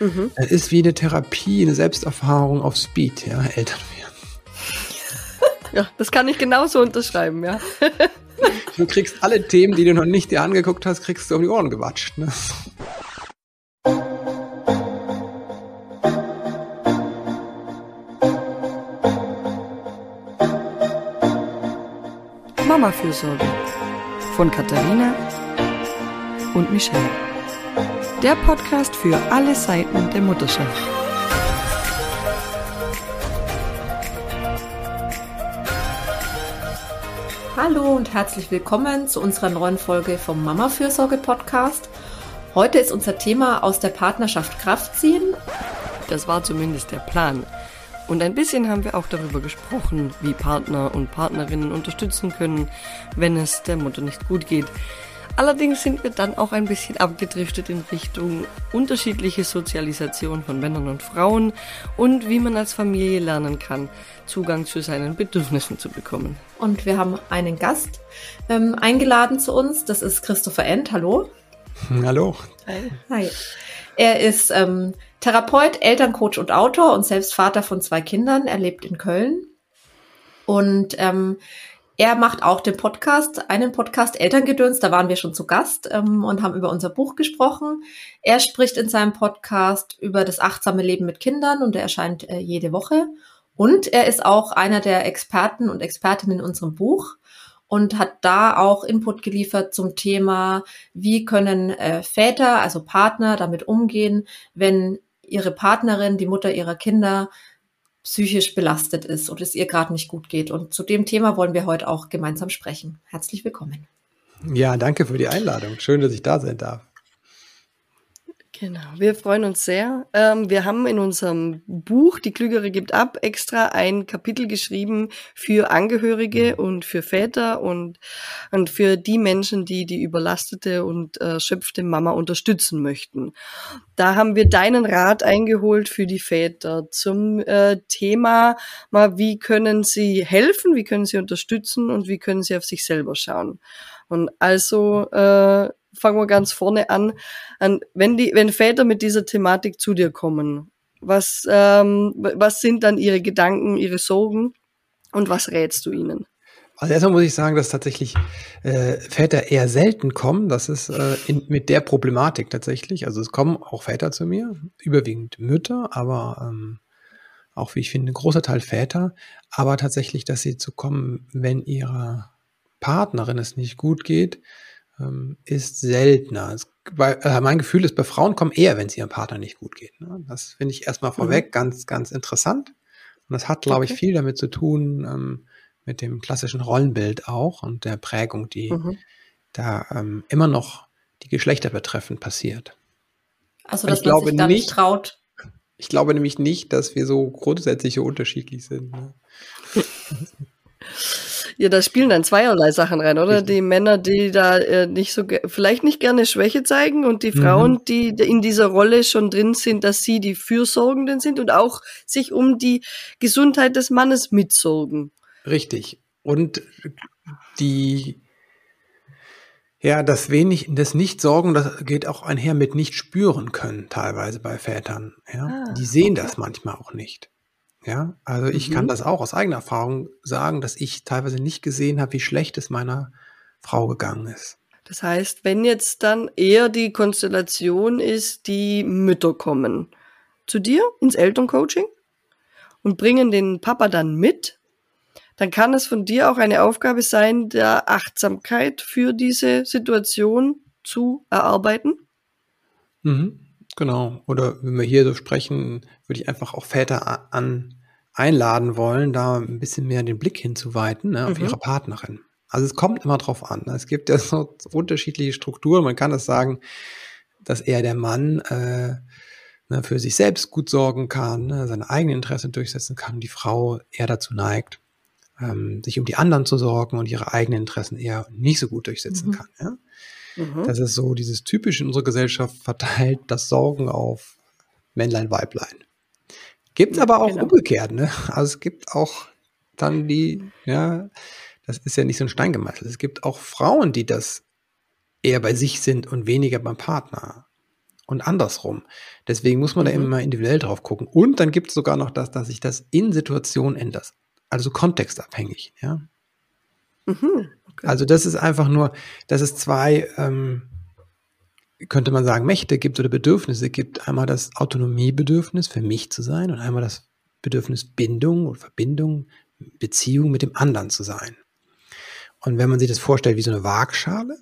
Mhm. Das ist wie eine Therapie, eine Selbsterfahrung auf Speed, ja, Eltern werden. Ja, das kann ich genauso unterschreiben, ja. Du kriegst alle Themen, die du noch nicht dir angeguckt hast, kriegst du um die Ohren gewatscht. Ne? Mama-Fürsorge von Katharina und Michelle. Der Podcast für alle Seiten der Mutterschaft. Hallo und herzlich willkommen zu unserer neuen Folge vom Mama-Fürsorge-Podcast. Heute ist unser Thema aus der Partnerschaft Kraft ziehen. Das war zumindest der Plan. Und ein bisschen haben wir auch darüber gesprochen, wie Partner und Partnerinnen unterstützen können, wenn es der Mutter nicht gut geht. Allerdings sind wir dann auch ein bisschen abgedriftet in Richtung unterschiedliche Sozialisation von Männern und Frauen und wie man als Familie lernen kann, Zugang zu seinen Bedürfnissen zu bekommen. Und wir haben einen Gast ähm, eingeladen zu uns. Das ist Christopher End. Hallo. Hallo. Hi. Hi. Er ist ähm, Therapeut, Elterncoach und Autor und selbst Vater von zwei Kindern. Er lebt in Köln. Und ähm, er macht auch den Podcast, einen Podcast Elterngedöns, da waren wir schon zu Gast ähm, und haben über unser Buch gesprochen. Er spricht in seinem Podcast über das achtsame Leben mit Kindern und er erscheint äh, jede Woche. Und er ist auch einer der Experten und Expertinnen in unserem Buch und hat da auch Input geliefert zum Thema, wie können äh, Väter, also Partner, damit umgehen, wenn ihre Partnerin, die Mutter ihrer Kinder, psychisch belastet ist und es ihr gerade nicht gut geht. Und zu dem Thema wollen wir heute auch gemeinsam sprechen. Herzlich willkommen. Ja, danke für die Einladung. Schön, dass ich da sein darf. Genau, wir freuen uns sehr. Ähm, wir haben in unserem Buch Die Klügere gibt ab extra ein Kapitel geschrieben für Angehörige und für Väter und, und für die Menschen, die die überlastete und erschöpfte Mama unterstützen möchten. Da haben wir deinen Rat eingeholt für die Väter zum äh, Thema, mal wie können sie helfen, wie können sie unterstützen und wie können sie auf sich selber schauen. Und also äh, fangen wir ganz vorne an. an wenn, die, wenn Väter mit dieser Thematik zu dir kommen, was, ähm, was sind dann ihre Gedanken, ihre Sorgen und was rätst du ihnen? Also erstmal muss ich sagen, dass tatsächlich äh, Väter eher selten kommen. Das ist äh, in, mit der Problematik tatsächlich. Also es kommen auch Väter zu mir, überwiegend Mütter, aber ähm, auch, wie ich finde, ein großer Teil Väter. Aber tatsächlich, dass sie zu kommen, wenn ihrer Partnerin es nicht gut geht, ist seltener. Es, bei, äh, mein Gefühl ist, bei Frauen kommen eher, wenn es ihrem Partner nicht gut geht. Ne? Das finde ich erstmal vorweg mhm. ganz, ganz interessant. Und das hat, glaube okay. ich, viel damit zu tun, ähm, mit dem klassischen Rollenbild auch und der Prägung, die mhm. da ähm, immer noch die Geschlechter betreffend passiert. Also, dass ich man glaube sich da nicht traut. Ich glaube nämlich nicht, dass wir so grundsätzlich so unterschiedlich sind. Ne? Ja, da spielen dann zweierlei Sachen rein, oder? Richtig. Die Männer, die da äh, nicht so, vielleicht nicht gerne Schwäche zeigen und die mhm. Frauen, die in dieser Rolle schon drin sind, dass sie die Fürsorgenden sind und auch sich um die Gesundheit des Mannes mitsorgen. Richtig. Und die, ja, das wenig, das Nicht-Sorgen, das geht auch einher mit nicht spüren können, teilweise bei Vätern. Ja, ah, die sehen okay. das manchmal auch nicht. Ja, also ich mhm. kann das auch aus eigener Erfahrung sagen, dass ich teilweise nicht gesehen habe, wie schlecht es meiner Frau gegangen ist. Das heißt, wenn jetzt dann eher die Konstellation ist, die Mütter kommen zu dir ins Elterncoaching und bringen den Papa dann mit, dann kann es von dir auch eine Aufgabe sein, der Achtsamkeit für diese Situation zu erarbeiten. Mhm, genau. Oder wenn wir hier so sprechen, würde ich einfach auch Väter an einladen wollen, da ein bisschen mehr den Blick hinzuweiten ne, auf mhm. ihre Partnerin. Also es kommt immer drauf an. Ne? Es gibt ja so unterschiedliche Strukturen. Man kann das sagen, dass eher der Mann äh, ne, für sich selbst gut sorgen kann, ne, seine eigenen Interessen durchsetzen kann, die Frau eher dazu neigt, ähm, sich um die anderen zu sorgen und ihre eigenen Interessen eher nicht so gut durchsetzen mhm. kann. Ja? Mhm. Das ist so dieses typische in unserer Gesellschaft verteilt, das Sorgen auf Männlein, Weiblein. Gibt es aber auch genau. umgekehrt, ne? Also es gibt auch dann die, ja, das ist ja nicht so ein Stein gemeißelt. Es gibt auch Frauen, die das eher bei sich sind und weniger beim Partner. und andersrum. Deswegen muss man mhm. da immer individuell drauf gucken. Und dann gibt es sogar noch das, dass sich das in Situationen ändert. Also kontextabhängig, ja. Mhm. Also das ist einfach nur, dass es zwei, ähm, könnte man sagen, Mächte gibt oder Bedürfnisse gibt. Einmal das Autonomiebedürfnis, für mich zu sein und einmal das Bedürfnis Bindung oder Verbindung, Beziehung mit dem anderen zu sein. Und wenn man sich das vorstellt wie so eine Waagschale,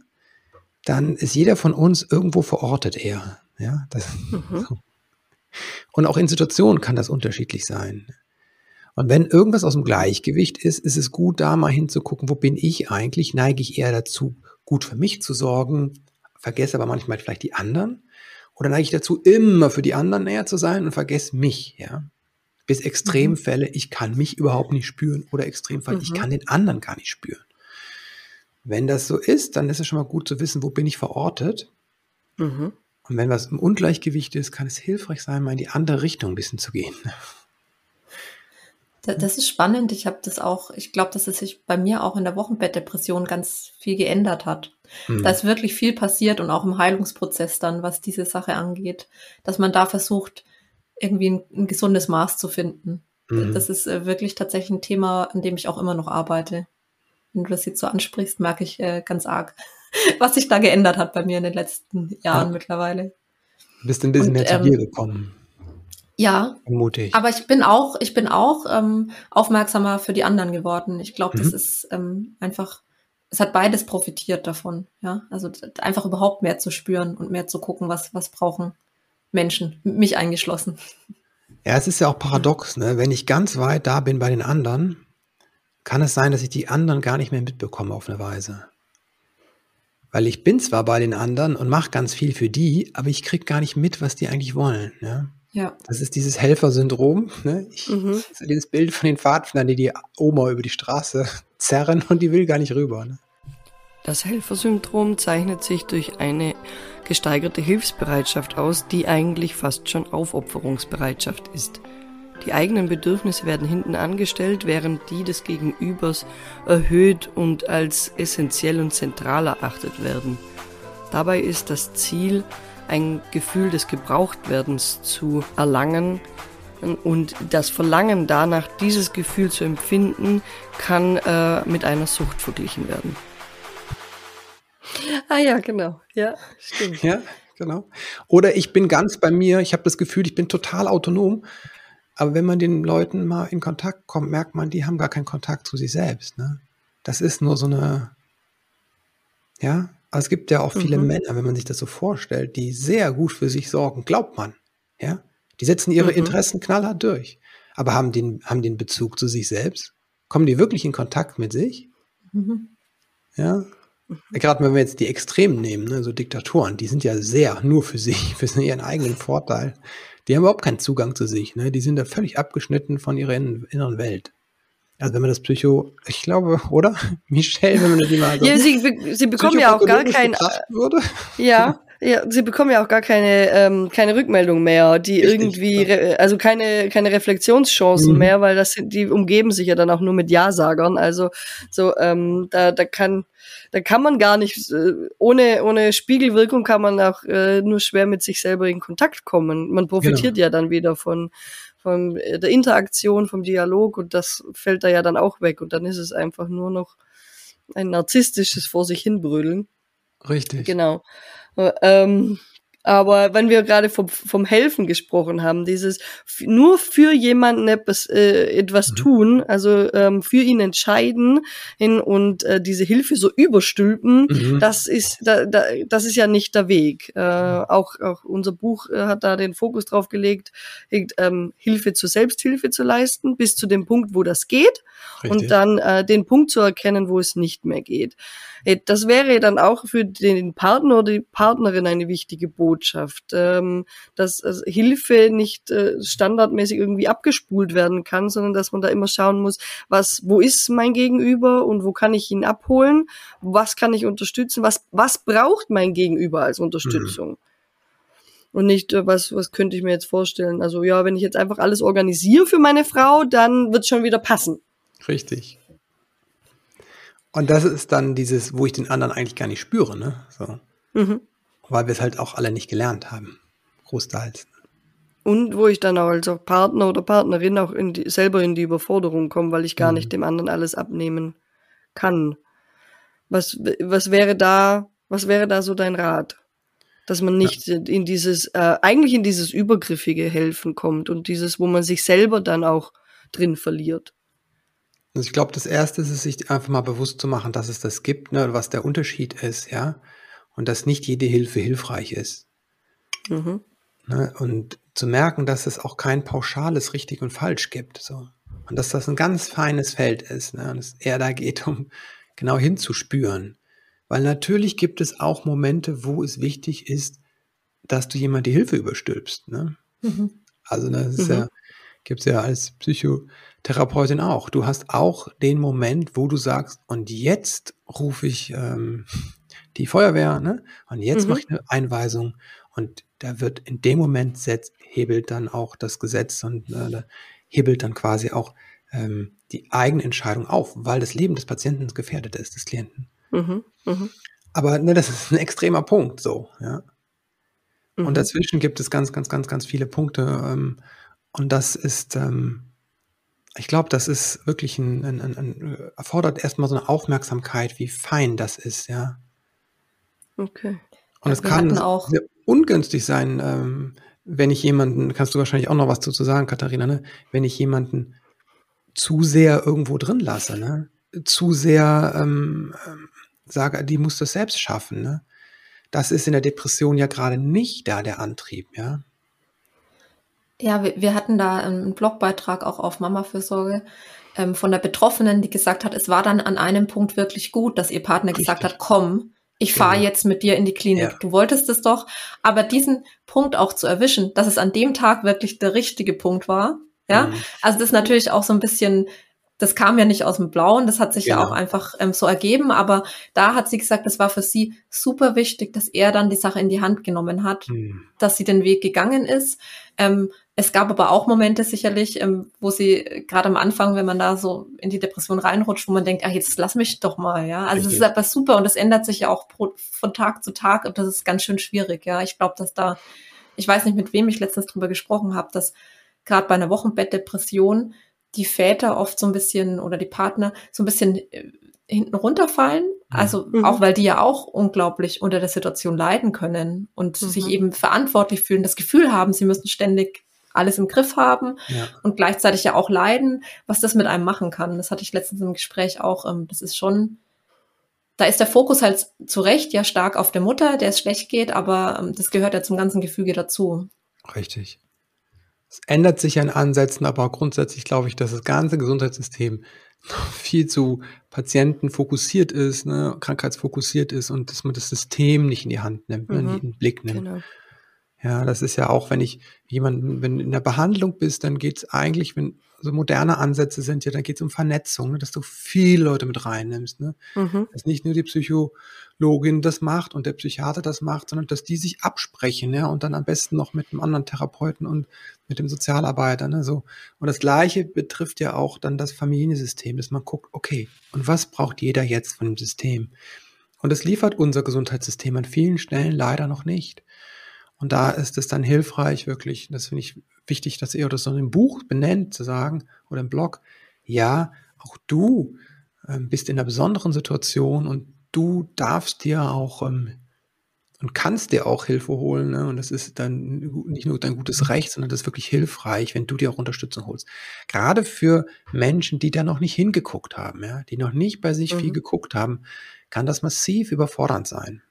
dann ist jeder von uns irgendwo verortet eher. Ja, das, mhm. Und auch in Situationen kann das unterschiedlich sein. Und wenn irgendwas aus dem Gleichgewicht ist, ist es gut, da mal hinzugucken, wo bin ich eigentlich? Neige ich eher dazu, gut für mich zu sorgen, vergesse aber manchmal vielleicht die anderen? Oder neige ich dazu, immer für die anderen näher zu sein und vergesse mich, ja? Bis Extremfälle, mhm. ich kann mich überhaupt nicht spüren oder Extremfall, mhm. ich kann den anderen gar nicht spüren. Wenn das so ist, dann ist es schon mal gut zu wissen, wo bin ich verortet. Mhm. Und wenn was im Ungleichgewicht ist, kann es hilfreich sein, mal in die andere Richtung ein bisschen zu gehen. Das ist spannend. Ich habe das auch, ich glaube, dass es sich bei mir auch in der Wochenbettdepression ganz viel geändert hat. Mhm. Da ist wirklich viel passiert und auch im Heilungsprozess dann, was diese Sache angeht, dass man da versucht, irgendwie ein, ein gesundes Maß zu finden. Mhm. Das ist äh, wirklich tatsächlich ein Thema, an dem ich auch immer noch arbeite. Wenn du das jetzt so ansprichst, merke ich äh, ganz arg, was sich da geändert hat bei mir in den letzten Jahren ja. mittlerweile. Du bist ein bisschen Und, mehr zu ähm, dir gekommen. Ja, mutig. Aber ich bin auch, ich bin auch ähm, aufmerksamer für die anderen geworden. Ich glaube, mhm. das ist ähm, einfach, es hat beides profitiert davon. Ja, also einfach überhaupt mehr zu spüren und mehr zu gucken, was was brauchen Menschen, mich eingeschlossen. Ja, es ist ja auch paradox, ne? Wenn ich ganz weit da bin bei den anderen, kann es sein, dass ich die anderen gar nicht mehr mitbekomme auf eine Weise. Weil ich bin zwar bei den anderen und mache ganz viel für die, aber ich kriege gar nicht mit, was die eigentlich wollen. Ja? Ja. Das ist dieses Helfersyndrom. Ne? Ich, mhm. Dieses Bild von den Pfadfindern, die die Oma über die Straße zerren und die will gar nicht rüber. Ne? Das Helfersyndrom zeichnet sich durch eine gesteigerte Hilfsbereitschaft aus, die eigentlich fast schon Aufopferungsbereitschaft ist. Die eigenen Bedürfnisse werden hinten angestellt, während die des Gegenübers erhöht und als essentiell und zentral erachtet werden. Dabei ist das Ziel, ein Gefühl des Gebrauchtwerdens zu erlangen. Und das Verlangen danach, dieses Gefühl zu empfinden, kann äh, mit einer Sucht verglichen werden. Ah ja, genau. Ja, stimmt. Ja, genau. Oder ich bin ganz bei mir, ich habe das Gefühl, ich bin total autonom. Aber wenn man den Leuten mal in Kontakt kommt, merkt man, die haben gar keinen Kontakt zu sich selbst. Ne? Das ist nur so eine, ja, aber es gibt ja auch viele mhm. Männer, wenn man sich das so vorstellt, die sehr gut für sich sorgen, glaubt man. Ja? Die setzen ihre mhm. Interessen knallhart durch. Aber haben den, haben den Bezug zu sich selbst? Kommen die wirklich in Kontakt mit sich? Mhm. Ja. Mhm. Gerade wenn wir jetzt die Extremen nehmen, ne, so Diktatoren, die sind ja sehr nur für sich, für ihren eigenen Vorteil. Die haben überhaupt keinen Zugang zu sich. Ne? Die sind da völlig abgeschnitten von ihrer inneren Welt. Also wenn man das Psycho, ich glaube, oder? Michelle, wenn man die mal so Ja, sie, sie bekommen ja auch gar kein würde. Ja, ja, sie bekommen ja auch gar keine ähm, keine Rückmeldung mehr, die Richtig, irgendwie ja. also keine keine Reflexionschancen mhm. mehr, weil das sind die umgeben sich ja dann auch nur mit Ja-Sagern, also so ähm, da da kann da kann man gar nicht äh, ohne ohne Spiegelwirkung kann man auch äh, nur schwer mit sich selber in Kontakt kommen. Man profitiert genau. ja dann wieder von von äh, der Interaktion, vom Dialog und das fällt da ja dann auch weg und dann ist es einfach nur noch ein narzisstisches vor sich hinbrüllen. Richtig. Genau. Äh, ähm, aber wenn wir gerade vom, vom Helfen gesprochen haben, dieses nur für jemanden etwas, äh, etwas mhm. tun, also ähm, für ihn entscheiden in, und äh, diese Hilfe so überstülpen, mhm. das ist da, da, das ist ja nicht der Weg. Äh, auch, auch unser Buch äh, hat da den Fokus drauf gelegt, ähm, Hilfe zur Selbsthilfe zu leisten, bis zu dem Punkt, wo das geht, Richtig. und dann äh, den Punkt zu erkennen, wo es nicht mehr geht. Äh, das wäre dann auch für den Partner oder die Partnerin eine wichtige Botschaft, ähm, dass also Hilfe nicht äh, standardmäßig irgendwie abgespult werden kann, sondern dass man da immer schauen muss, was, wo ist mein Gegenüber und wo kann ich ihn abholen, was kann ich unterstützen, was, was braucht mein Gegenüber als Unterstützung. Mhm und nicht, äh, was, was könnte ich mir jetzt vorstellen. Also ja, wenn ich jetzt einfach alles organisiere für meine Frau, dann wird schon wieder passen. Richtig. Und das ist dann dieses, wo ich den anderen eigentlich gar nicht spüre, ne? So. Mhm. Weil wir es halt auch alle nicht gelernt haben. großteils. Und wo ich dann auch als auch Partner oder Partnerin auch in die, selber in die Überforderung komme, weil ich gar mhm. nicht dem anderen alles abnehmen kann. Was, was wäre da, was wäre da so dein Rat? Dass man nicht ja. in dieses, äh, eigentlich in dieses übergriffige Helfen kommt und dieses, wo man sich selber dann auch drin verliert. Also ich glaube, das erste ist es, sich einfach mal bewusst zu machen, dass es das gibt, ne, was der Unterschied ist, ja. Und dass nicht jede Hilfe hilfreich ist. Mhm. Ne, und zu merken, dass es auch kein pauschales richtig und falsch gibt. So. Und dass das ein ganz feines Feld ist. Ne? Und es eher da geht, um genau hinzuspüren. Weil natürlich gibt es auch Momente, wo es wichtig ist, dass du jemand die Hilfe überstülpst. Ne? Mhm. Also das ist mhm. ja, gibt es ja als Psychotherapeutin auch. Du hast auch den Moment, wo du sagst, und jetzt rufe ich ähm, die Feuerwehr, ne? Und jetzt mhm. mache ich eine Einweisung. Und da wird in dem Moment setzt, hebelt dann auch das Gesetz und äh, hebelt dann quasi auch ähm, die Eigenentscheidung auf, weil das Leben des Patienten gefährdet ist, des Klienten. Mhm, mh. Aber ne, das ist ein extremer Punkt, so, ja. Mhm. Und dazwischen gibt es ganz, ganz, ganz, ganz viele Punkte. Ähm, und das ist, ähm, ich glaube, das ist wirklich ein, ein, ein, ein, erfordert erstmal so eine Aufmerksamkeit, wie fein das ist, ja. Okay. Und es kann auch sehr ungünstig sein, ähm, wenn ich jemanden, kannst du wahrscheinlich auch noch was dazu sagen, Katharina, ne? wenn ich jemanden zu sehr irgendwo drin lasse, ne? zu sehr ähm, ähm, sage, die muss das selbst schaffen. Ne? Das ist in der Depression ja gerade nicht da der Antrieb, ja. Ja, wir, wir hatten da einen Blogbeitrag auch auf Mama-Fürsorge ähm, von der Betroffenen, die gesagt hat, es war dann an einem Punkt wirklich gut, dass ihr Partner Richtig. gesagt hat, komm, ich fahre genau. jetzt mit dir in die Klinik. Ja. Du wolltest es doch. Aber diesen Punkt auch zu erwischen, dass es an dem Tag wirklich der richtige Punkt war. Ja, mhm. also das ist natürlich auch so ein bisschen, das kam ja nicht aus dem Blauen, das hat sich genau. ja auch einfach ähm, so ergeben, aber da hat sie gesagt, das war für sie super wichtig, dass er dann die Sache in die Hand genommen hat, mhm. dass sie den Weg gegangen ist. Ähm, es gab aber auch Momente sicherlich, ähm, wo sie äh, gerade am Anfang, wenn man da so in die Depression reinrutscht, wo man denkt, ach, jetzt lass mich doch mal, ja. Also es ist aber super und es ändert sich ja auch pro, von Tag zu Tag und das ist ganz schön schwierig, ja. Ich glaube, dass da, ich weiß nicht, mit wem ich letztens drüber gesprochen habe, dass gerade bei einer Wochenbettdepression die Väter oft so ein bisschen oder die Partner so ein bisschen äh, hinten runterfallen. Also mhm. auch weil die ja auch unglaublich unter der Situation leiden können und mhm. sich eben verantwortlich fühlen, das Gefühl haben, sie müssen ständig alles im Griff haben ja. und gleichzeitig ja auch leiden, was das mit einem machen kann. Das hatte ich letztens im Gespräch auch. Ähm, das ist schon, da ist der Fokus halt zu Recht ja stark auf der Mutter, der es schlecht geht, aber ähm, das gehört ja zum ganzen Gefüge dazu. Richtig. Es ändert sich an Ansätzen, aber grundsätzlich glaube ich, dass das ganze Gesundheitssystem viel zu patientenfokussiert ist, ne, krankheitsfokussiert ist und dass man das System nicht in die Hand nimmt, ne, mhm. ne, in den Blick nimmt. Genau. Ja, das ist ja auch, wenn ich jemanden, wenn du in der Behandlung bist, dann geht es eigentlich, wenn so moderne Ansätze sind ja, dann geht es um Vernetzung, ne, dass du viele Leute mit reinnimmst. Ne? Mhm. Dass nicht nur die Psychologin das macht und der Psychiater das macht, sondern dass die sich absprechen, ja, und dann am besten noch mit einem anderen Therapeuten und mit dem Sozialarbeiter. Ne? So. Und das Gleiche betrifft ja auch dann das Familiensystem, dass man guckt, okay, und was braucht jeder jetzt von dem System? Und das liefert unser Gesundheitssystem an vielen Stellen leider noch nicht. Und da ist es dann hilfreich, wirklich, das finde ich wichtig, dass ihr das so im Buch benennt, zu sagen, oder im Blog, ja, auch du ähm, bist in einer besonderen Situation und du darfst dir auch ähm, und kannst dir auch Hilfe holen. Ne? Und das ist dann nicht nur dein gutes Recht, sondern das ist wirklich hilfreich, wenn du dir auch Unterstützung holst. Gerade für Menschen, die da noch nicht hingeguckt haben, ja, die noch nicht bei sich mhm. viel geguckt haben, kann das massiv überfordernd sein.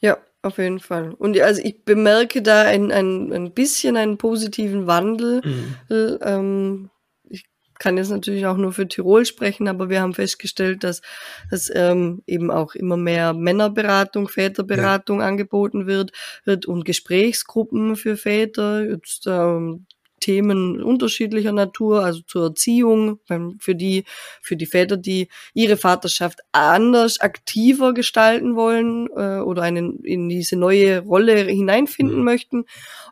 Ja, auf jeden Fall. Und also ich bemerke da ein, ein, ein bisschen einen positiven Wandel. Mhm. Ähm, ich kann jetzt natürlich auch nur für Tirol sprechen, aber wir haben festgestellt, dass, dass ähm, eben auch immer mehr Männerberatung, Väterberatung ja. angeboten wird, wird und Gesprächsgruppen für Väter. Jetzt ähm, Themen unterschiedlicher Natur, also zur Erziehung, für die, für die Väter, die ihre Vaterschaft anders, aktiver gestalten wollen äh, oder einen, in diese neue Rolle hineinfinden mhm. möchten,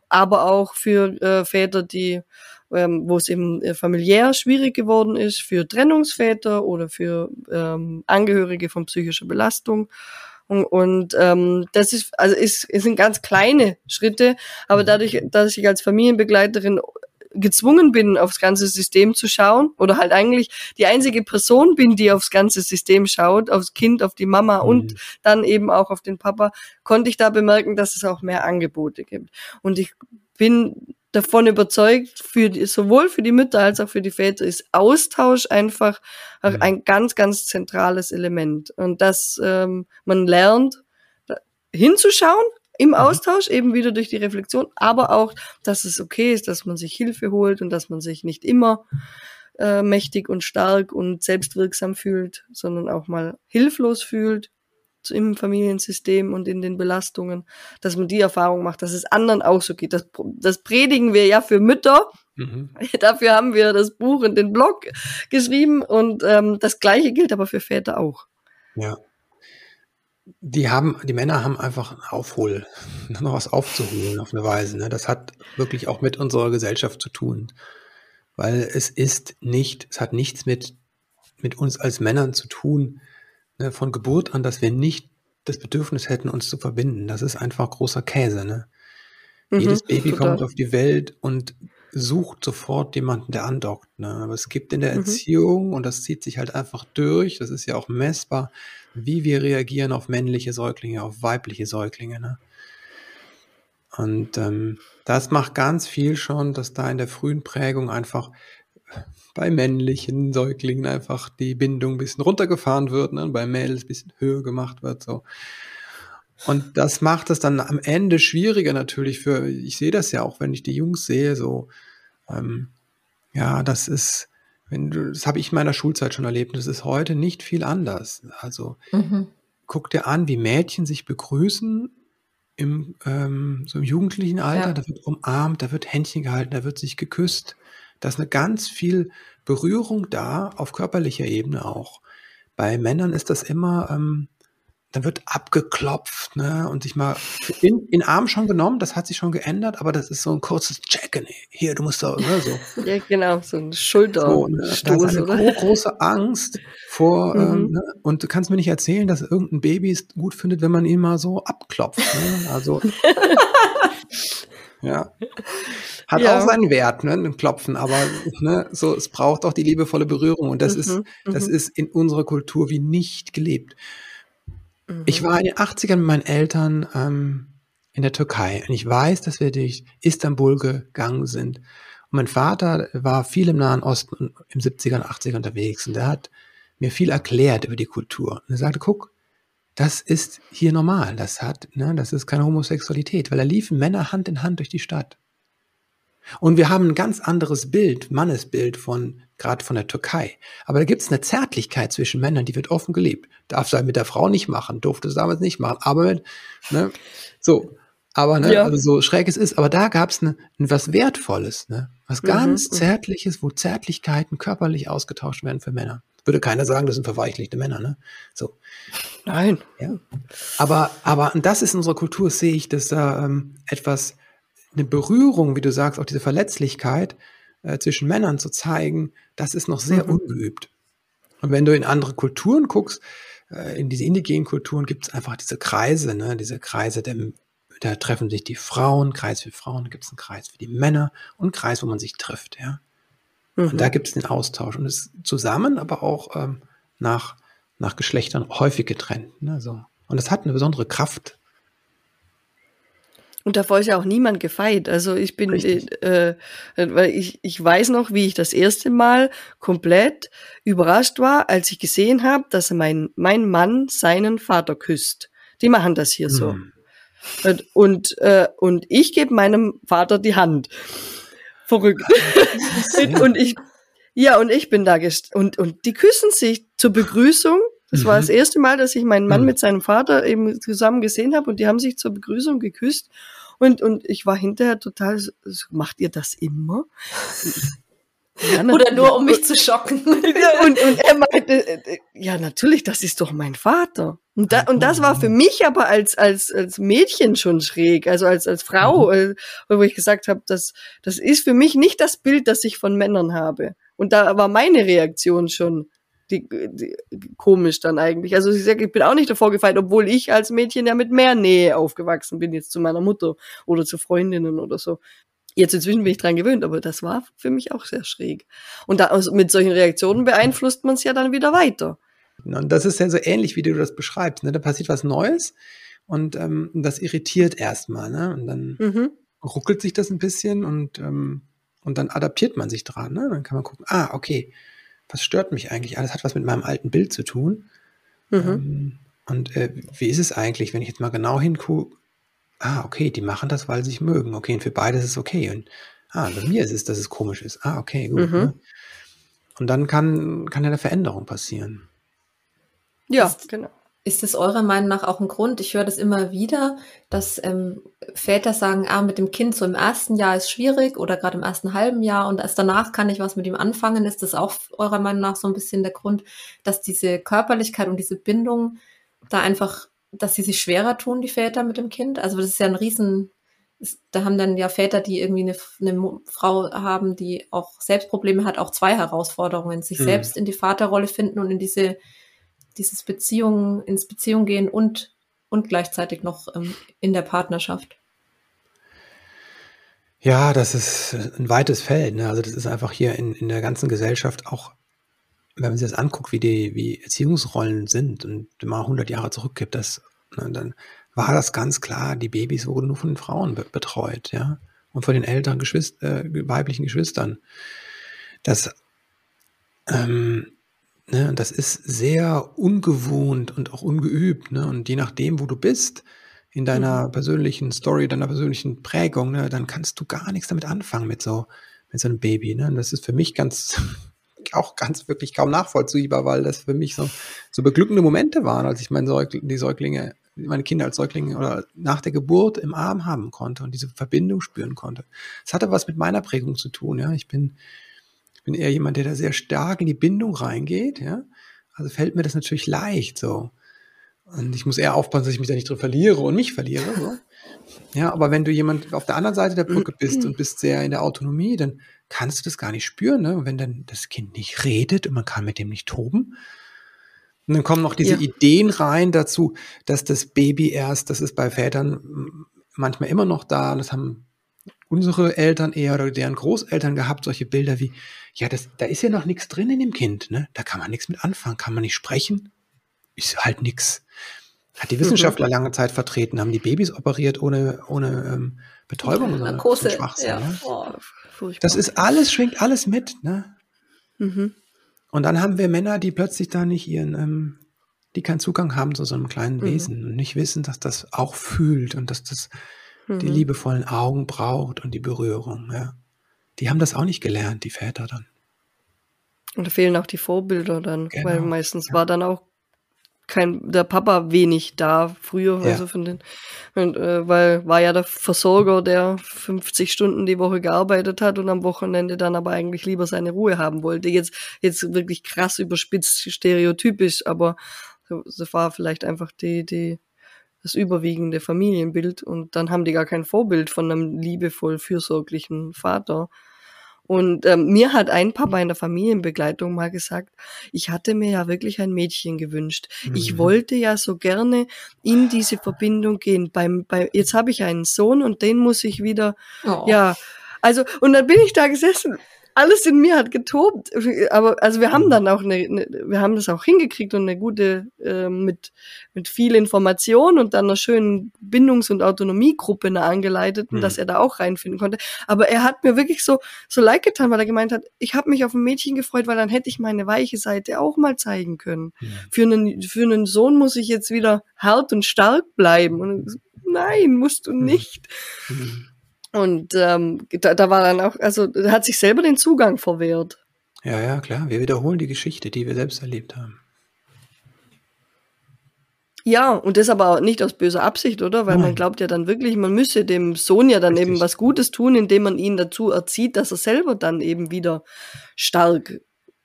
aber auch für äh, Väter, die ähm, wo es eben äh, familiär schwierig geworden ist, für Trennungsväter oder für ähm, Angehörige von psychischer Belastung. Und, und ähm, das ist, also ist, ist sind ganz kleine Schritte, aber dadurch, dass ich als Familienbegleiterin gezwungen bin, aufs ganze System zu schauen oder halt eigentlich die einzige Person bin, die aufs ganze System schaut, aufs Kind, auf die Mama mhm. und dann eben auch auf den Papa, konnte ich da bemerken, dass es auch mehr Angebote gibt. Und ich bin davon überzeugt, für die, sowohl für die Mütter als auch für die Väter ist Austausch einfach mhm. ein ganz, ganz zentrales Element. Und dass ähm, man lernt, hinzuschauen im mhm. Austausch, eben wieder durch die Reflexion, aber auch, dass es okay ist, dass man sich Hilfe holt und dass man sich nicht immer äh, mächtig und stark und selbstwirksam fühlt, sondern auch mal hilflos fühlt im Familiensystem und in den Belastungen, dass man die Erfahrung macht, dass es anderen auch so geht. Das, das predigen wir ja für Mütter. Mhm. Dafür haben wir das Buch und den Blog geschrieben und ähm, das Gleiche gilt aber für Väter auch. Ja. Die haben, die Männer haben einfach Aufhol, noch was aufzuholen auf eine Weise. Ne? Das hat wirklich auch mit unserer Gesellschaft zu tun. Weil es ist nicht, es hat nichts mit, mit uns als Männern zu tun, ne, von Geburt an, dass wir nicht das Bedürfnis hätten, uns zu verbinden. Das ist einfach großer Käse. Ne? Mhm, Jedes Baby total. kommt auf die Welt und sucht sofort jemanden, der andockt. Ne? Aber es gibt in der mhm. Erziehung, und das zieht sich halt einfach durch, das ist ja auch messbar, wie wir reagieren auf männliche Säuglinge, auf weibliche Säuglinge. Ne? Und ähm, das macht ganz viel schon, dass da in der frühen Prägung einfach bei männlichen Säuglingen einfach die Bindung ein bisschen runtergefahren wird, ne? bei Mädels ein bisschen höher gemacht wird. So. Und das macht es dann am Ende schwieriger natürlich für, ich sehe das ja auch, wenn ich die Jungs sehe, so, ähm, ja, das ist, wenn du, das habe ich in meiner Schulzeit schon erlebt, das ist heute nicht viel anders. Also mhm. guck dir an, wie Mädchen sich begrüßen im, ähm, so im jugendlichen Alter, ja. da wird umarmt, da wird Händchen gehalten, da wird sich geküsst. Da ist eine ganz viel Berührung da, auf körperlicher Ebene auch. Bei Männern ist das immer, ähm, dann wird abgeklopft, ne, und sich mal in, in Arm schon genommen, das hat sich schon geändert, aber das ist so ein kurzes Checken, hier, du musst da, ne, so. Ja, genau, so ein Schulter. So, ne, da ist eine oder? große Angst vor, mhm. ähm, ne, und du kannst mir nicht erzählen, dass irgendein Baby es gut findet, wenn man ihn mal so abklopft, ne, also. Ja. Hat ja. auch seinen Wert, ne, ein Klopfen, aber ne, so, es braucht auch die liebevolle Berührung und das mhm, ist, das mhm. ist in unserer Kultur wie nicht gelebt. Mhm. Ich war in den 80ern mit meinen Eltern ähm, in der Türkei und ich weiß, dass wir durch Istanbul gegangen sind. Und mein Vater war viel im Nahen Osten im 70er und 80er unterwegs und der hat mir viel erklärt über die Kultur. Und er sagte, guck, das ist hier normal. Das hat, ne, das ist keine Homosexualität, weil da liefen Männer Hand in Hand durch die Stadt. Und wir haben ein ganz anderes Bild, Mannesbild von, gerade von der Türkei. Aber da gibt es eine Zärtlichkeit zwischen Männern, die wird offen gelebt. Darf sein mit der Frau nicht machen, durfte es damals nicht machen, aber mit, ne, so. Aber, ne, ja. also so schräg es ist, aber da gab es ne, was Wertvolles, ne, was mhm, ganz mhm, Zärtliches, wo Zärtlichkeiten körperlich ausgetauscht werden für Männer. Würde keiner sagen, das sind verweichlichte Männer, ne? So. Nein. Ja. Aber, aber, und das ist in unserer Kultur, sehe ich, dass da ähm, etwas, eine Berührung, wie du sagst, auch diese Verletzlichkeit äh, zwischen Männern zu zeigen, das ist noch sehr mhm. ungeübt. Und wenn du in andere Kulturen guckst, äh, in diese indigenen Kulturen gibt es einfach diese Kreise, ne? diese Kreise, der, da treffen sich die Frauen, Kreis für Frauen, da gibt es einen Kreis für die Männer und einen Kreis, wo man sich trifft, ja. Mhm. Und da gibt es den Austausch und es zusammen, aber auch ähm, nach, nach Geschlechtern häufig getrennt. Ne, so. Und das hat eine besondere Kraft. Und davor ist ja auch niemand gefeit. Also ich bin, äh, äh, weil ich, ich weiß noch, wie ich das erste Mal komplett überrascht war, als ich gesehen habe, dass mein, mein Mann seinen Vater küsst. Die machen das hier so. Mhm. Und, und, äh, und ich gebe meinem Vater die Hand verrückt. und ich, ja, und ich bin da gest und, und die küssen sich zur Begrüßung. Das mhm. war das erste Mal, dass ich meinen Mann mhm. mit seinem Vater eben zusammen gesehen habe und die haben sich zur Begrüßung geküsst. Und, und ich war hinterher total, so, macht ihr das immer? Ja, Oder nur um mich zu schocken. und, und er meinte, äh, ja, natürlich, das ist doch mein Vater. Und, da, und das war für mich aber als, als, als Mädchen schon schräg, also als, als Frau, mhm. Äh, wo ich gesagt habe, das, das ist für mich nicht das Bild, das ich von Männern habe. Und da war meine Reaktion schon, die, die, komisch dann eigentlich. Also ich sage, ich bin auch nicht davor gefeit, obwohl ich als Mädchen ja mit mehr Nähe aufgewachsen bin, jetzt zu meiner Mutter oder zu Freundinnen oder so. Jetzt inzwischen bin ich dran gewöhnt, aber das war für mich auch sehr schräg. Und da, also mit solchen Reaktionen beeinflusst man es ja dann wieder weiter. Und das ist ja so ähnlich, wie du das beschreibst. Ne? Da passiert was Neues und ähm, das irritiert erstmal. Ne? Und dann mhm. ruckelt sich das ein bisschen und, ähm, und dann adaptiert man sich dran. Ne? Dann kann man gucken, ah, okay, was stört mich eigentlich? Alles hat was mit meinem alten Bild zu tun. Mhm. Ähm, und äh, wie ist es eigentlich, wenn ich jetzt mal genau hingucke? Ah, okay, die machen das, weil sie sich mögen. Okay, und für beide ist es okay. Und ah, bei mir ist es, dass es komisch ist. Ah, okay, gut. Mhm. Ne? Und dann kann, kann ja eine Veränderung passieren. Ja, ist, genau. Ist das eurer Meinung nach auch ein Grund? Ich höre das immer wieder, dass ähm, Väter sagen, ah, mit dem Kind so im ersten Jahr ist schwierig oder gerade im ersten halben Jahr und erst danach kann ich was mit ihm anfangen. Ist das auch eurer Meinung nach so ein bisschen der Grund, dass diese Körperlichkeit und diese Bindung da einfach, dass sie sich schwerer tun, die Väter mit dem Kind? Also das ist ja ein riesen, da haben dann ja Väter, die irgendwie eine, eine Frau haben, die auch Selbstprobleme hat, auch zwei Herausforderungen, sich mhm. selbst in die Vaterrolle finden und in diese dieses Beziehung, ins Beziehung gehen und, und gleichzeitig noch ähm, in der Partnerschaft? Ja, das ist ein weites Feld. Ne? Also das ist einfach hier in, in der ganzen Gesellschaft auch, wenn man sich das anguckt, wie die wie Erziehungsrollen sind und mal 100 Jahre zurückgibt, das, ne, dann war das ganz klar, die Babys wurden nur von den Frauen be betreut, ja, und von den älteren Geschwister, äh, weiblichen Geschwistern. Das ähm, Ne? Das ist sehr ungewohnt und auch ungeübt. Ne? Und je nachdem, wo du bist, in deiner mhm. persönlichen Story, deiner persönlichen Prägung, ne, dann kannst du gar nichts damit anfangen mit so, mit so einem Baby. Ne? Und das ist für mich ganz, auch ganz wirklich kaum nachvollziehbar, weil das für mich so, so beglückende Momente waren, als ich meine Säugling, die Säuglinge, meine Kinder als Säuglinge oder nach der Geburt im Arm haben konnte und diese Verbindung spüren konnte. Es hatte was mit meiner Prägung zu tun. Ja, ich bin ich bin eher jemand, der da sehr stark in die Bindung reingeht, ja. Also fällt mir das natürlich leicht so. Und ich muss eher aufpassen, dass ich mich da nicht drin verliere und mich verliere. So. Ja, aber wenn du jemand auf der anderen Seite der Brücke bist und bist sehr in der Autonomie, dann kannst du das gar nicht spüren. Ne? Und wenn dann das Kind nicht redet und man kann mit dem nicht toben, und dann kommen noch diese ja. Ideen rein dazu, dass das Baby erst, das ist bei Vätern manchmal immer noch da, das haben unsere Eltern eher oder deren Großeltern gehabt, solche Bilder wie, ja, das, da ist ja noch nichts drin in dem Kind, ne? Da kann man nichts mit anfangen, kann man nicht sprechen, ist halt nichts. Hat die Wissenschaftler lange Zeit vertreten, haben die Babys operiert ohne, ohne ähm, Betäubung, sondern Narkose, Schwachsinn. Ja. Ne? Oh, das ist alles, schwingt alles mit, ne? Mhm. Und dann haben wir Männer, die plötzlich da nicht ihren, ähm, die keinen Zugang haben zu so einem kleinen mhm. Wesen und nicht wissen, dass das auch fühlt und dass das die mhm. liebevollen Augen braucht und die Berührung. Ja. Die haben das auch nicht gelernt, die Väter dann. Und da fehlen auch die Vorbilder dann, genau. weil meistens ja. war dann auch kein der Papa wenig da früher, ja. also von den, und, äh, weil war ja der Versorger, der 50 Stunden die Woche gearbeitet hat und am Wochenende dann aber eigentlich lieber seine Ruhe haben wollte. Jetzt jetzt wirklich krass überspitzt stereotypisch, aber so war vielleicht einfach die die das überwiegende Familienbild und dann haben die gar kein Vorbild von einem liebevoll fürsorglichen Vater. Und ähm, mir hat ein Papa in der Familienbegleitung mal gesagt, ich hatte mir ja wirklich ein Mädchen gewünscht. Mhm. Ich wollte ja so gerne in diese Verbindung gehen. Beim, bei, jetzt habe ich einen Sohn und den muss ich wieder, oh. ja. Also, und dann bin ich da gesessen alles in mir hat getobt. Aber also wir haben mhm. dann auch eine, eine wir haben das auch hingekriegt und eine gute äh, mit mit viel Information und dann einer schönen Bindungs- und Autonomiegruppe eine angeleiteten, mhm. dass er da auch reinfinden konnte. Aber er hat mir wirklich so so leid getan, weil er gemeint hat, ich habe mich auf ein Mädchen gefreut, weil dann hätte ich meine weiche Seite auch mal zeigen können. Mhm. Für einen für einen Sohn muss ich jetzt wieder hart und stark bleiben. Und nein, musst du mhm. nicht. Mhm. Und ähm, da, da war dann auch, also hat sich selber den Zugang verwehrt. Ja, ja, klar. Wir wiederholen die Geschichte, die wir selbst erlebt haben. Ja, und das aber nicht aus böser Absicht, oder? Weil Nein. man glaubt ja dann wirklich, man müsse dem Sohn ja dann Richtig. eben was Gutes tun, indem man ihn dazu erzieht, dass er selber dann eben wieder stark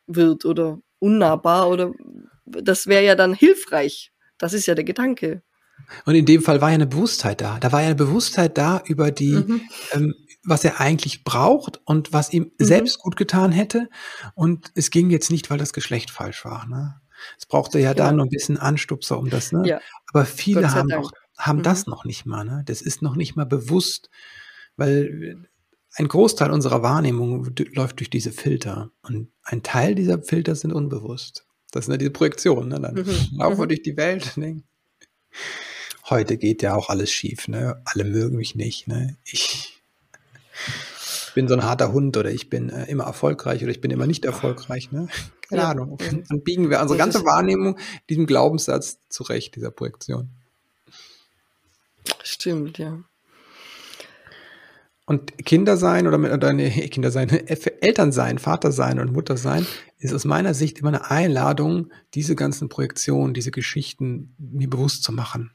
wird oder unnahbar oder das wäre ja dann hilfreich. Das ist ja der Gedanke. Und in dem Fall war ja eine Bewusstheit da. Da war ja eine Bewusstheit da über die, mhm. ähm, was er eigentlich braucht und was ihm mhm. selbst gut getan hätte. Und es ging jetzt nicht, weil das Geschlecht falsch war. Ne? Es brauchte ja, ja. da noch ein bisschen Anstupser um das. Ne? Ja. Aber viele haben, noch, haben mhm. das noch nicht mal. Ne? Das ist noch nicht mal bewusst, weil ein Großteil unserer Wahrnehmung läuft durch diese Filter. Und ein Teil dieser Filter sind unbewusst. Das sind ja diese Projektionen. Ne? Dann mhm. laufen wir mhm. durch die Welt. Ne? Heute geht ja auch alles schief. Ne? Alle mögen mich nicht. Ne? Ich bin so ein harter Hund oder ich bin äh, immer erfolgreich oder ich bin immer nicht erfolgreich. Ne? Keine ja. Ahnung. Dann biegen wir unsere ganze Wahrnehmung diesem Glaubenssatz zurecht, dieser Projektion. Stimmt, ja. Und Kinder sein oder, oder nee, Kinder sein, Eltern sein, Vater sein und Mutter sein, ist aus meiner Sicht immer eine Einladung, diese ganzen Projektionen, diese Geschichten mir bewusst zu machen.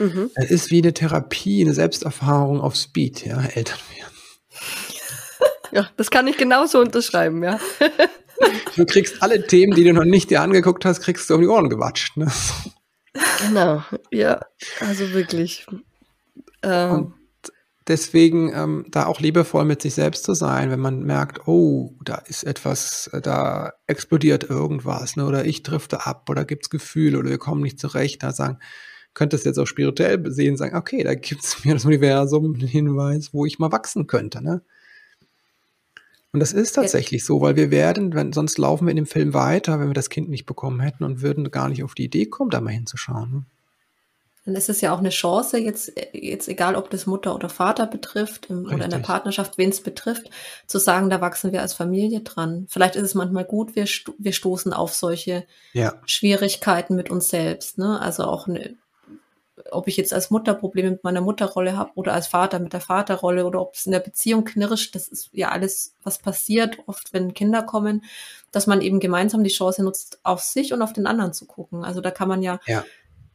Mhm. Es ist wie eine Therapie, eine Selbsterfahrung auf Speed, ja, Eltern werden. Ja, das kann ich genauso unterschreiben, ja. Du kriegst alle Themen, die du noch nicht dir angeguckt hast, kriegst du um die Ohren gewatscht. Ne? Genau, ja, also wirklich. Ähm. Und deswegen ähm, da auch liebevoll mit sich selbst zu sein, wenn man merkt, oh, da ist etwas, da explodiert irgendwas, ne? oder ich drifte ab, oder gibt es Gefühle, oder wir kommen nicht zurecht, da sagen, könnte es jetzt auch spirituell sehen, sagen, okay, da gibt es mir das Universum einen Hinweis, wo ich mal wachsen könnte. Ne? Und das ist tatsächlich so, weil wir werden, wenn, sonst laufen wir in dem Film weiter, wenn wir das Kind nicht bekommen hätten und würden gar nicht auf die Idee kommen, da mal hinzuschauen. Ne? Dann ist es ja auch eine Chance, jetzt, jetzt egal ob das Mutter oder Vater betrifft im, oder in der Partnerschaft, wen es betrifft, zu sagen, da wachsen wir als Familie dran. Vielleicht ist es manchmal gut, wir, wir stoßen auf solche ja. Schwierigkeiten mit uns selbst. Ne? Also auch eine, ob ich jetzt als Mutter Probleme mit meiner Mutterrolle habe oder als Vater mit der Vaterrolle oder ob es in der Beziehung knirscht, das ist ja alles, was passiert, oft wenn Kinder kommen, dass man eben gemeinsam die Chance nutzt, auf sich und auf den anderen zu gucken. Also da kann man ja, ja.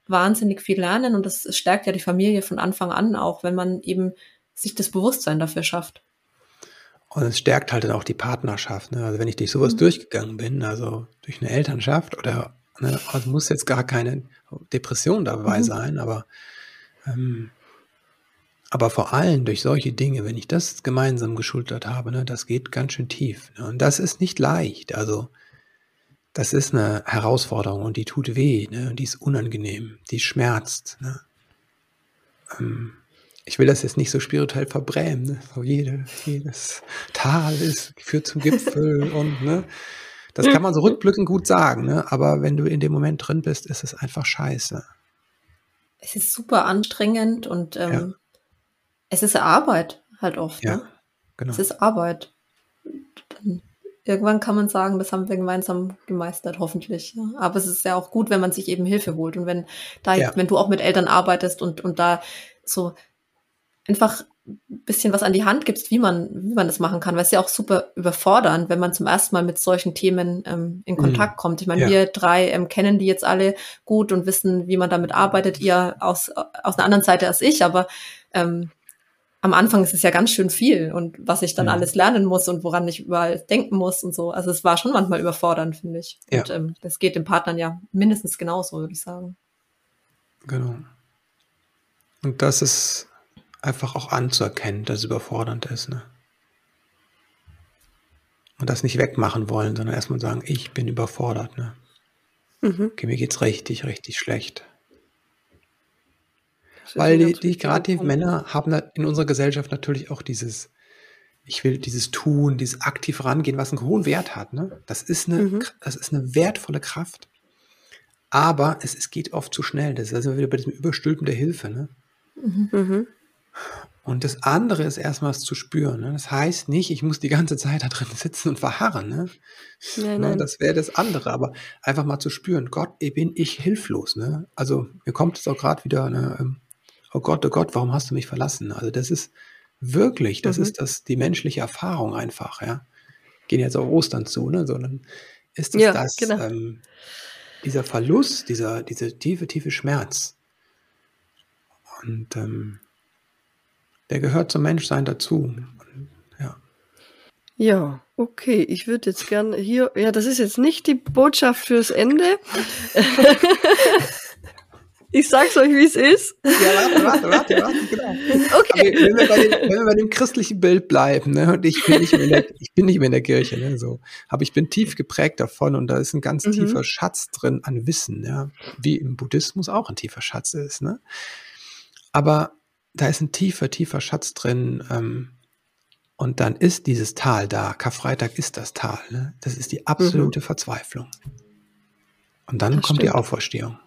wahnsinnig viel lernen und das stärkt ja die Familie von Anfang an auch, wenn man eben sich das Bewusstsein dafür schafft. Und es stärkt halt dann auch die Partnerschaft. Ne? Also wenn ich durch sowas mhm. durchgegangen bin, also durch eine Elternschaft oder Ne? Also muss jetzt gar keine Depression dabei mhm. sein, aber, ähm, aber vor allem durch solche Dinge, wenn ich das gemeinsam geschultert habe, ne, das geht ganz schön tief. Ne? Und das ist nicht leicht. Also das ist eine Herausforderung und die tut weh, ne? und die ist unangenehm, die schmerzt. Ne? Ähm, ich will das jetzt nicht so spirituell verbrämen. Ne? So jede, jedes Tal ist, führt zum Gipfel und ne? Das kann man so rückblickend gut sagen, ne? aber wenn du in dem Moment drin bist, ist es einfach scheiße. Es ist super anstrengend und ähm, ja. es ist Arbeit halt oft. Ja, ne? genau. Es ist Arbeit. Dann, irgendwann kann man sagen, das haben wir gemeinsam gemeistert, hoffentlich. Ja. Aber es ist ja auch gut, wenn man sich eben Hilfe holt und wenn da, ja. wenn du auch mit Eltern arbeitest und, und da so einfach bisschen was an die Hand gibst, wie man, wie man das machen kann, weil es ja auch super überfordernd, wenn man zum ersten Mal mit solchen Themen ähm, in Kontakt mhm. kommt. Ich meine, ja. wir drei ähm, kennen die jetzt alle gut und wissen, wie man damit arbeitet, ihr aus, aus einer anderen Seite als ich, aber ähm, am Anfang ist es ja ganz schön viel und was ich dann ja. alles lernen muss und woran ich überall denken muss und so. Also es war schon manchmal überfordernd, finde ich. Ja. Und ähm, das geht den Partnern ja mindestens genauso, würde ich sagen. Genau. Und das ist einfach auch anzuerkennen, dass es überfordernd ist. Ne? Und das nicht wegmachen wollen, sondern erstmal sagen, ich bin überfordert. Ne? Mhm. Okay, mir geht's richtig, richtig schlecht. Weil die, die gerade die Männer haben in unserer Gesellschaft natürlich auch dieses, ich will dieses Tun, dieses aktiv rangehen, was einen hohen Wert hat. Ne? Das, ist eine, mhm. das ist eine wertvolle Kraft. Aber es, es geht oft zu schnell. Das ist also wieder bei diesem Überstülpen der Hilfe. Ne? Mhm. Und das andere ist erstmal es zu spüren. Ne? Das heißt nicht, ich muss die ganze Zeit da drin sitzen und verharren. Ne? Nein, ne, nein. Das wäre das andere. Aber einfach mal zu spüren, Gott, bin ich hilflos. Ne? Also mir kommt es auch gerade wieder, ne, ähm, oh Gott, oh Gott, warum hast du mich verlassen? Also das ist wirklich, das mhm. ist das, die menschliche Erfahrung einfach. Ja? Gehen jetzt auf Ostern zu, ne? sondern ist es ja, das, genau. ähm, dieser Verlust, dieser, dieser tiefe, tiefe Schmerz. Und ähm, der gehört zum Menschsein dazu. Ja. Ja, okay. Ich würde jetzt gerne hier, ja, das ist jetzt nicht die Botschaft fürs Ende. Ich sag's euch, wie es ist. Ja, warte, warte, warte, warte, genau. Okay. Aber wenn wir, bei dem, wenn wir bei dem christlichen Bild bleiben, ne, und ich bin nicht mehr in der, ich bin nicht mehr in der Kirche, ne, so, aber ich bin tief geprägt davon und da ist ein ganz mhm. tiefer Schatz drin an Wissen, ja, wie im Buddhismus auch ein tiefer Schatz ist, ne. Aber da ist ein tiefer, tiefer Schatz drin, ähm, und dann ist dieses Tal da. Karfreitag ist das Tal. Ne? Das ist die absolute mhm. Verzweiflung. Und dann das kommt stimmt. die Auferstehung.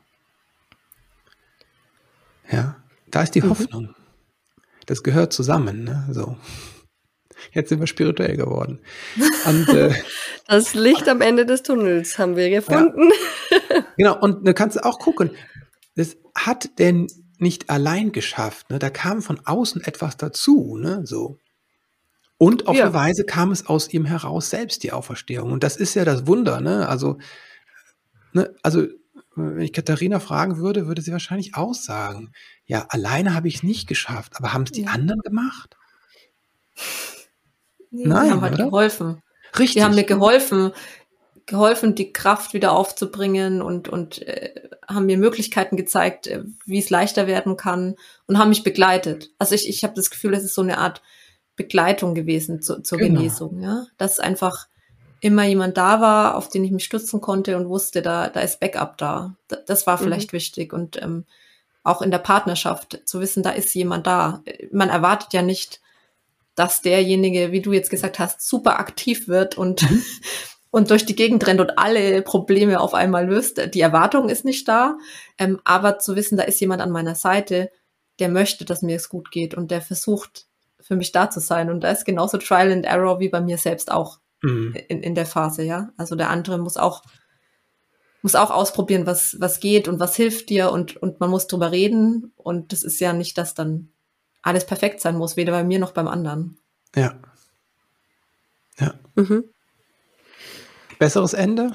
Ja, da ist die mhm. Hoffnung. Das gehört zusammen. Ne? So. Jetzt sind wir spirituell geworden. Und, äh, das Licht am Ende des Tunnels haben wir gefunden. Ja. Genau, und du kannst auch gucken, das hat denn nicht allein geschafft. Ne? Da kam von außen etwas dazu. Ne? So. Und auf ja. eine Weise kam es aus ihm heraus selbst, die Auferstehung. Und das ist ja das Wunder, ne? Also, ne, also, wenn ich Katharina fragen würde, würde sie wahrscheinlich auch sagen, ja, alleine habe ich es nicht geschafft, aber haben es die ja. anderen gemacht? Nee, Nein, die haben halt oder? geholfen. Richtig. Die haben mir geholfen, geholfen, die Kraft wieder aufzubringen und, und äh, haben mir Möglichkeiten gezeigt, äh, wie es leichter werden kann und haben mich begleitet. Also ich, ich habe das Gefühl, es ist so eine Art Begleitung gewesen zu, zur genau. Genesung, ja. Dass einfach immer jemand da war, auf den ich mich stützen konnte und wusste, da, da ist Backup da. Das war vielleicht mhm. wichtig. Und ähm, auch in der Partnerschaft zu wissen, da ist jemand da. Man erwartet ja nicht, dass derjenige, wie du jetzt gesagt hast, super aktiv wird und, mhm. und durch die Gegend rennt und alle Probleme auf einmal löst. Die Erwartung ist nicht da. Ähm, aber zu wissen, da ist jemand an meiner Seite, der möchte, dass mir es gut geht und der versucht, für mich da zu sein. Und da ist genauso Trial and Error wie bei mir selbst auch mhm. in, in der Phase, ja. Also der andere muss auch, muss auch ausprobieren, was, was geht und was hilft dir und, und man muss drüber reden. Und das ist ja nicht, dass dann alles perfekt sein muss, weder bei mir noch beim anderen. Ja. Ja. Mhm. Besseres Ende?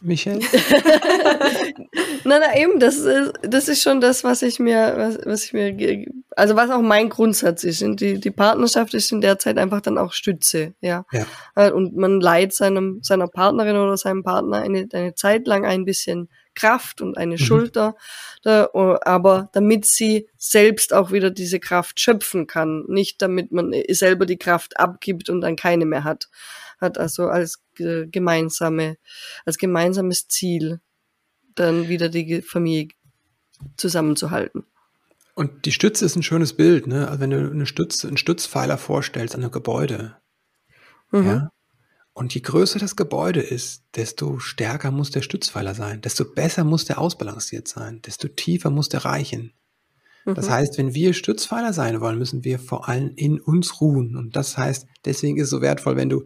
Michael? na, na, eben, das ist, das ist schon das, was ich mir, was, was ich mir, also was auch mein Grundsatz ist. Die, die Partnerschaft ist in der Zeit einfach dann auch Stütze, ja. ja. Äh, und man leiht seinem, seiner Partnerin oder seinem Partner eine, eine Zeit lang ein bisschen Kraft und eine mhm. Schulter, da, aber damit sie selbst auch wieder diese Kraft schöpfen kann, nicht damit man selber die Kraft abgibt und dann keine mehr hat hat also als gemeinsame, als gemeinsames Ziel dann wieder die Familie zusammenzuhalten. Und die Stütze ist ein schönes Bild, ne? Also wenn du eine Stütze, einen Stützpfeiler vorstellst an einem Gebäude, mhm. ja. Und je größer das Gebäude ist, desto stärker muss der Stützpfeiler sein, desto besser muss der ausbalanciert sein, desto tiefer muss der reichen. Das mhm. heißt, wenn wir Stützpfeiler sein wollen, müssen wir vor allem in uns ruhen. Und das heißt, deswegen ist es so wertvoll, wenn du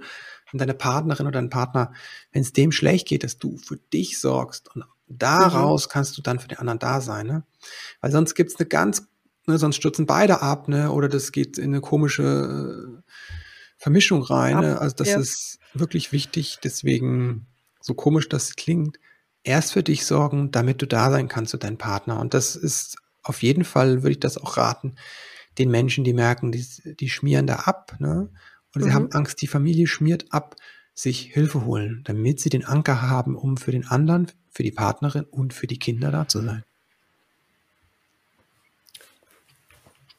und deine Partnerin oder dein Partner, wenn es dem schlecht geht, dass du für dich sorgst und daraus mhm. kannst du dann für den anderen da sein, ne? Weil sonst gibt's eine ganz, ne, sonst stürzen beide ab, ne? Oder das geht in eine komische äh, Vermischung rein. Ne? Also das ja. ist wirklich wichtig. Deswegen, so komisch das klingt, erst für dich sorgen, damit du da sein kannst für deinen Partner. Und das ist auf jeden Fall, würde ich das auch raten, den Menschen, die merken, die, die schmieren da ab, ne? Oder mhm. sie haben Angst, die Familie schmiert ab, sich Hilfe holen, damit sie den Anker haben, um für den anderen, für die Partnerin und für die Kinder da zu sein.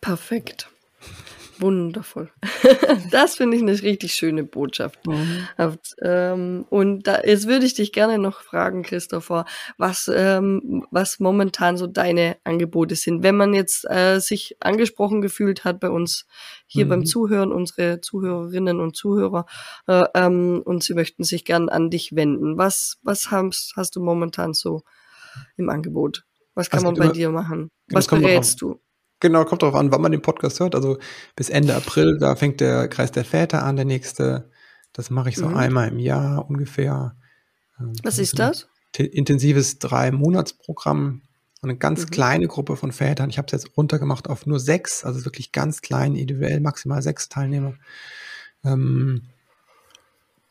Perfekt. Wundervoll. das finde ich eine richtig schöne Botschaft. Mhm. Ähm, und da, jetzt würde ich dich gerne noch fragen, Christopher, was, ähm, was momentan so deine Angebote sind. Wenn man jetzt äh, sich angesprochen gefühlt hat bei uns hier mhm. beim Zuhören, unsere Zuhörerinnen und Zuhörer, äh, ähm, und sie möchten sich gern an dich wenden. Was, was hast, hast du momentan so im Angebot? Was kann also man bei dir machen? Was berätst du? Genau, kommt darauf an, wann man den Podcast hört. Also bis Ende April, da fängt der Kreis der Väter an, der nächste. Das mache ich so mhm. einmal im Jahr ungefähr. Ähm, Was ist das? Intensives Drei-Monats-Programm. Eine ganz mhm. kleine Gruppe von Vätern. Ich habe es jetzt runtergemacht auf nur sechs, also wirklich ganz klein, individuell maximal sechs Teilnehmer, ähm,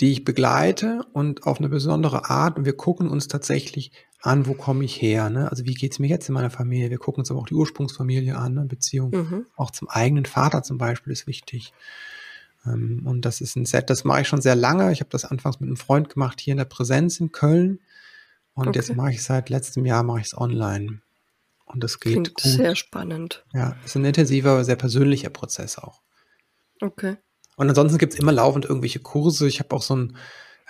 die ich begleite und auf eine besondere Art. Und wir gucken uns tatsächlich an, wo komme ich her, ne? Also wie geht's mir jetzt in meiner Familie? Wir gucken uns aber auch die Ursprungsfamilie an, ne? Beziehung mhm. auch zum eigenen Vater zum Beispiel ist wichtig. Ähm, und das ist ein Set, das mache ich schon sehr lange. Ich habe das anfangs mit einem Freund gemacht hier in der Präsenz in Köln. Und okay. jetzt mache ich seit letztem Jahr mache ich es online. Und das geht Klingt gut. sehr spannend. Ja, ist ein intensiver, sehr persönlicher Prozess auch. Okay. Und ansonsten gibt's immer laufend irgendwelche Kurse. Ich habe auch so ein,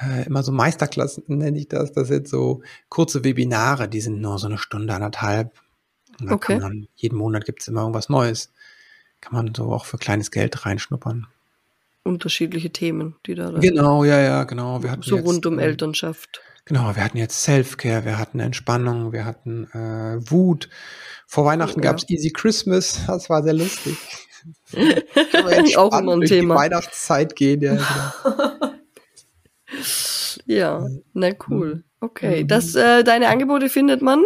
äh, immer so Meisterklassen, nenne ich das. Das sind so kurze Webinare, die sind nur so eine Stunde, anderthalb. Okay. kann man, jeden Monat gibt's immer irgendwas Neues. Kann man so auch für kleines Geld reinschnuppern. Unterschiedliche Themen, die da Genau, ja, ja, genau. Wir hatten so jetzt, rund um äh, Elternschaft. Genau, wir hatten jetzt Self-Care, wir hatten Entspannung, wir hatten äh, Wut. Vor Weihnachten Oh, ja. gab's Easy Christmas, das war sehr lustig. Kann man entspannt Auch immer ein durch Thema. Die Weihnachtszeit gehen, ja. Genau. Ja, na cool. Okay, Mhm. das, äh, deine Angebote findet man?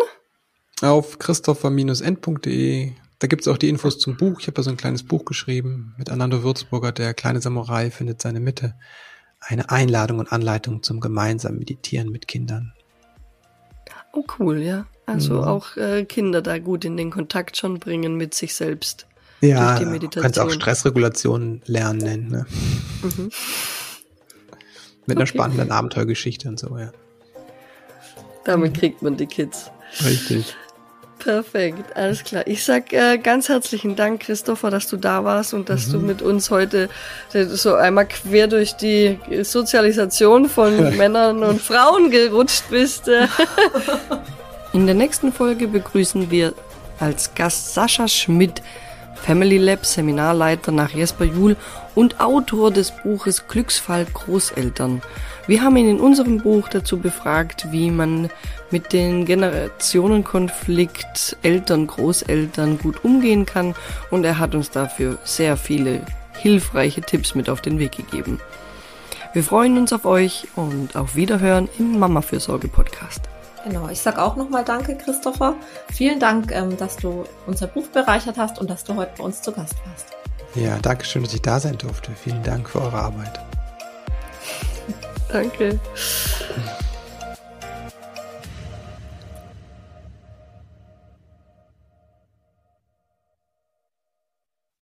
Auf christopher-end.de. Da gibt's auch die Infos zum Buch. Ich habe da so ein kleines Buch geschrieben mit Anando Würzburger, der kleine Samurai findet seine Mitte. Eine Einladung und Anleitung zum gemeinsamen Meditieren mit Kindern. Oh cool, ja. Also Mhm. auch äh, Kinder da gut in den Kontakt schon bringen mit sich selbst. Ja, Durch die du Meditation. kannst auch Stressregulation lernen nennen, ne? Mhm. Mit einer Okay. spannenden Abenteuergeschichte und so, ja. Damit kriegt man die Kids. Richtig. Perfekt, alles klar. Ich sag äh, ganz herzlichen Dank, Christopher, dass du da warst und dass du Mhm. mit uns heute äh, so einmal quer durch die Sozialisation von Männern und Frauen gerutscht bist. äh. In der nächsten Folge begrüßen wir als Gast Sascha Schmidt, Family Lab Seminarleiter nach Jesper Juhl und Autor des Buches Glücksfall Großeltern. Wir haben ihn in unserem Buch dazu befragt, wie man mit den Generationenkonflikt Eltern, Großeltern gut umgehen kann und er hat uns dafür sehr viele hilfreiche Tipps mit auf den Weg gegeben. Wir freuen uns auf euch und auf Wiederhören im Mama-Fürsorge-Podcast. Genau, ich sag auch nochmal Danke, Christopher. Vielen Dank, ähm, dass du unser Buch bereichert hast und dass du heute bei uns zu Gast warst. Ja, danke schön, dass ich da sein durfte. Vielen Dank für eure Arbeit. Danke.